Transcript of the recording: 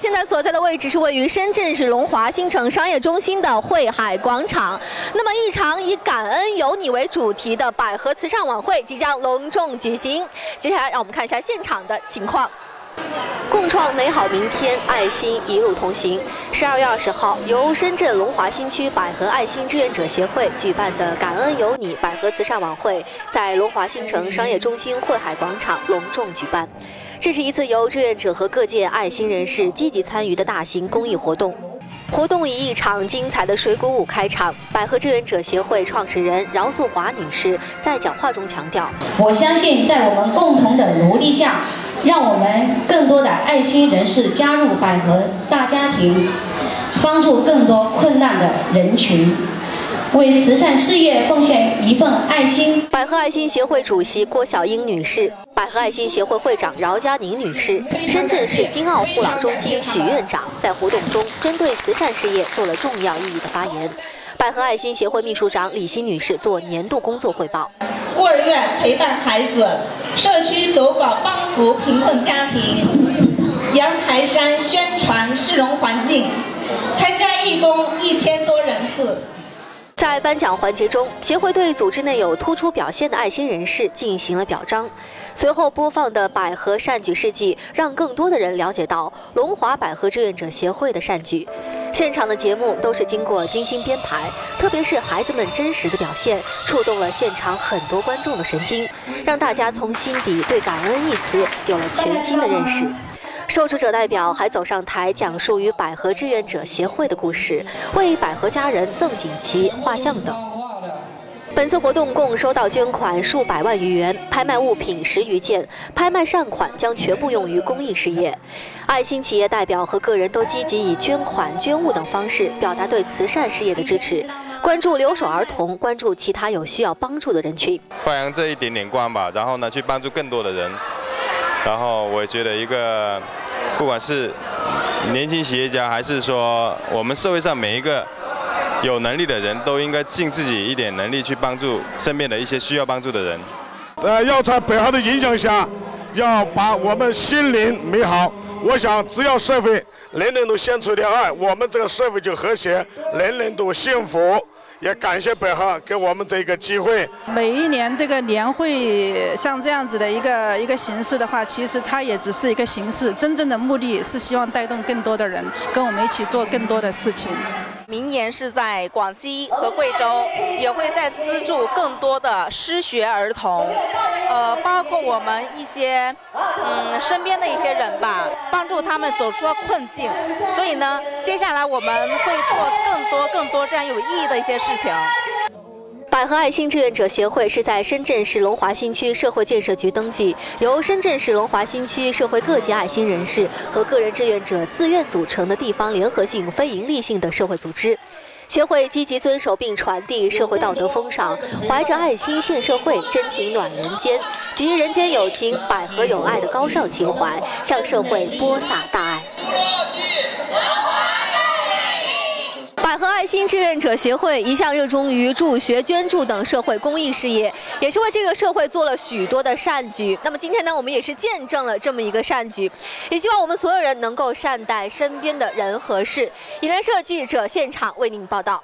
现在所在的位置是位于深圳市龙华新城商业中心的汇海广场。那么，一场以“感恩有你”为主题的百合慈善晚会即将隆重举行。接下来，让我们看一下现场的情况。共创美好明天，爱心一路同行。十二月二十号，由深圳龙华新区百合爱心志愿者协会举办的“感恩有你”百合慈善晚会，在龙华新城商业中心汇海广场隆重举办。这是一次由志愿者和各界爱心人士积极参与的大型公益活动。活动以一场精彩的水鼓舞开场。百合志愿者协会创始人饶素华女士在讲话中强调：“我相信，在我们共同的努力下。”让我们更多的爱心人士加入百合大家庭，帮助更多困难的人群，为慈善事业奉献一份爱心。百合爱心协会主席郭小英女士，百合爱心协会会长饶佳宁女士，深圳市金奥护老中心许院长在活动中针对慈善事业做了重要意义的发言。百合爱心协会秘书长李欣女士做年度工作汇报。孤儿院陪伴孩子，社区走访帮扶贫困家庭，阳台山宣传市容环境，参加义工一千多人次。在颁奖环节中，协会对组织内有突出表现的爱心人士进行了表彰。随后播放的百合善举事迹，让更多的人了解到龙华百合志愿者协会的善举。现场的节目都是经过精心编排，特别是孩子们真实的表现，触动了现场很多观众的神经，让大家从心底对“感恩”一词有了全新的认识。受助者代表还走上台，讲述与百合志愿者协会的故事，为百合家人赠锦旗、画像等。本次活动共收到捐款数百万余元，拍卖物品十余件，拍卖善款将全部用于公益事业。爱心企业代表和个人都积极以捐款、捐物等方式表达对慈善事业的支持，关注留守儿童，关注其他有需要帮助的人群，发扬这一点点光吧。然后呢，去帮助更多的人。然后我觉得，一个不管是年轻企业家，还是说我们社会上每一个。有能力的人都应该尽自己一点能力去帮助身边的一些需要帮助的人。呃，要在北航的影响下，要把我们心灵美好。我想，只要社会人人都献出点爱，我们这个社会就和谐，人人都幸福。也感谢北航给我们这个机会。每一年这个年会像这样子的一个一个形式的话，其实它也只是一个形式，真正的目的是希望带动更多的人跟我们一起做更多的事情。明年是在广西和贵州，也会在资助更多的失学儿童，呃，包括我们一些嗯身边的一些人吧，帮助他们走出了困境。所以呢，接下来我们会做更多更多这样有意义的一些事情。百合爱心志愿者协会是在深圳市龙华新区社会建设局登记，由深圳市龙华新区社会各界爱心人士和个人志愿者自愿组成的地方联合性非营利性的社会组织。协会积极遵守并传递社会道德风尚，怀着爱心献社会、真情暖人间、集人间有情、百合有爱的高尚情怀，向社会播撒大。爱志愿者协会一向热衷于助学、捐助等社会公益事业，也是为这个社会做了许多的善举。那么今天呢，我们也是见证了这么一个善举，也希望我们所有人能够善待身边的人和事。引联社记者现场为您报道。